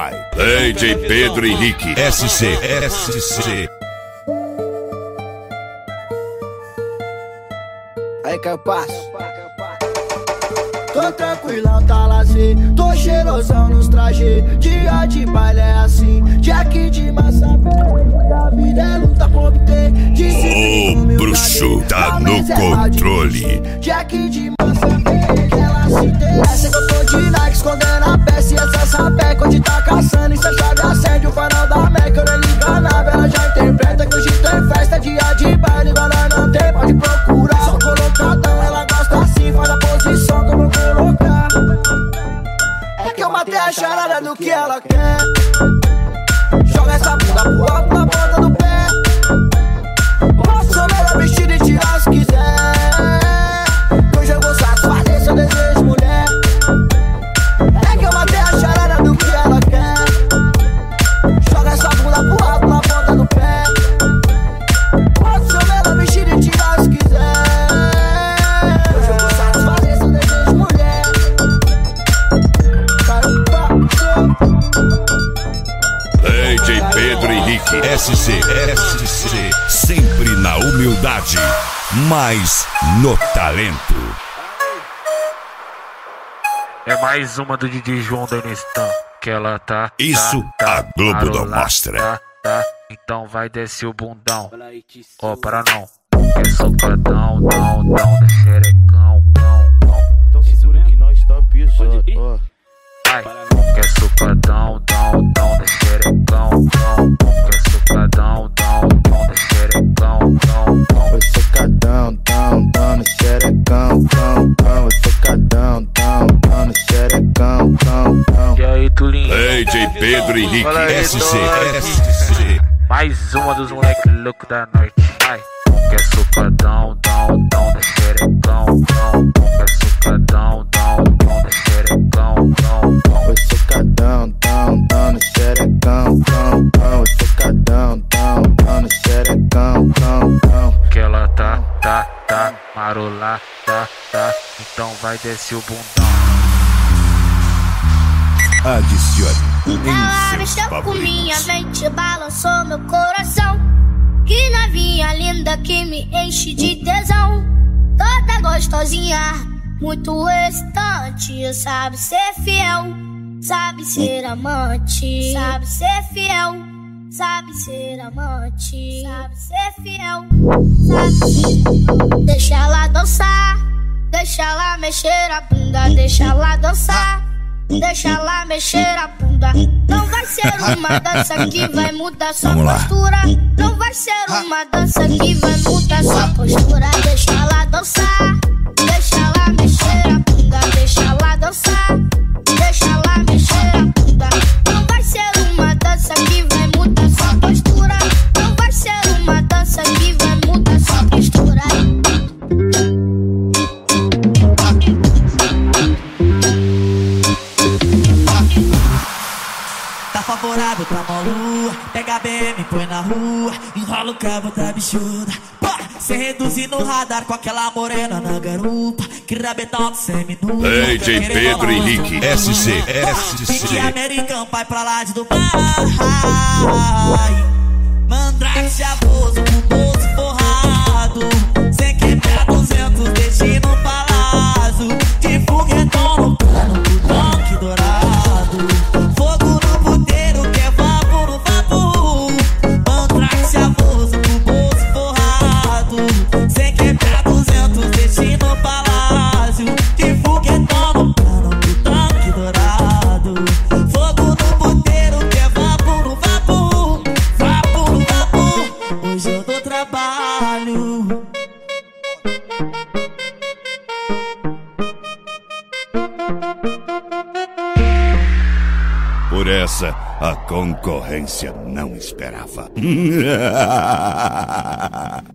vai. DJ Pedro Henrique. SC, SC. Aí passo. Tô tranquilão, tá lá assim. Tô cheirosão nos trajes. Dia de baile é assim. Jack de massa A vida é luta com obter. O bruxo tá no controle. Jack de massa que interessa. Que eu tô de Nike escondendo a peça. E essa sapeca onde tá caçando. E cê chave acende o farol da Meca. Eu nem enganava, ela já interpreta. Que hoje tem festa, dia de baile. Igual nós não tem, pode procurar. Só colocadão, ela gosta assim. Faz a posição como eu colocar. É que eu matei a charada do que ela quer. Joga essa bunda pro alto na ponta do Pedro Henrique. SC, SC. Sempre na humildade, mas no talento. É mais uma do DJ João da que ela tá. Isso tá, tá, a Globo não marolá, mostra. Tá, tá, então vai descer o bundão. Ó, para não. É socadão, dão, dão, da xerecão, cão, cão. Então segura que nós tá pisando, ó. Ai, quer socadão, Henrique. Fala aí, SC. SC. Mais uma dos moleque louco da noite. Ai, quer socadão, dão, dão da xerecão, cão. Quer socadão, dão, dão da xerecão, cão, cão. Vai socadão, dão, dão no xerecão, cão, cão. Vai socadão, dão, dão no xerecão, cão, cão. Que ela tá, tá, tá, marolá, tá, tá. Então vai descer o bundão. Adicione Ela mexeu com minha mente, balançou meu coração. Que novinha linda que me enche de tesão. Toda gostosinha, muito excitante. Sabe ser fiel, sabe ser amante. Sabe ser fiel, sabe ser amante. Sabe ser fiel, sabe ser. Deixa ela dançar, deixa ela mexer a bunda, deixa ela dançar. Deixa ela mexer a bunda. Não vai ser uma dança que vai mudar sua postura. Não vai ser uma dança que vai mudar sua postura. Deixa ela dançar. Tá favorável pra malu Pega a BM, põe na rua. Enrola o cabo da bichuda. Pá, cê reduzir no radar com aquela morena na garupa. Que rabetão de semi-nua DJ Pedro Henrique. SC, SC. americano, pai pra lá de Dubai. Mandrake com Por essa, a concorrência não esperava.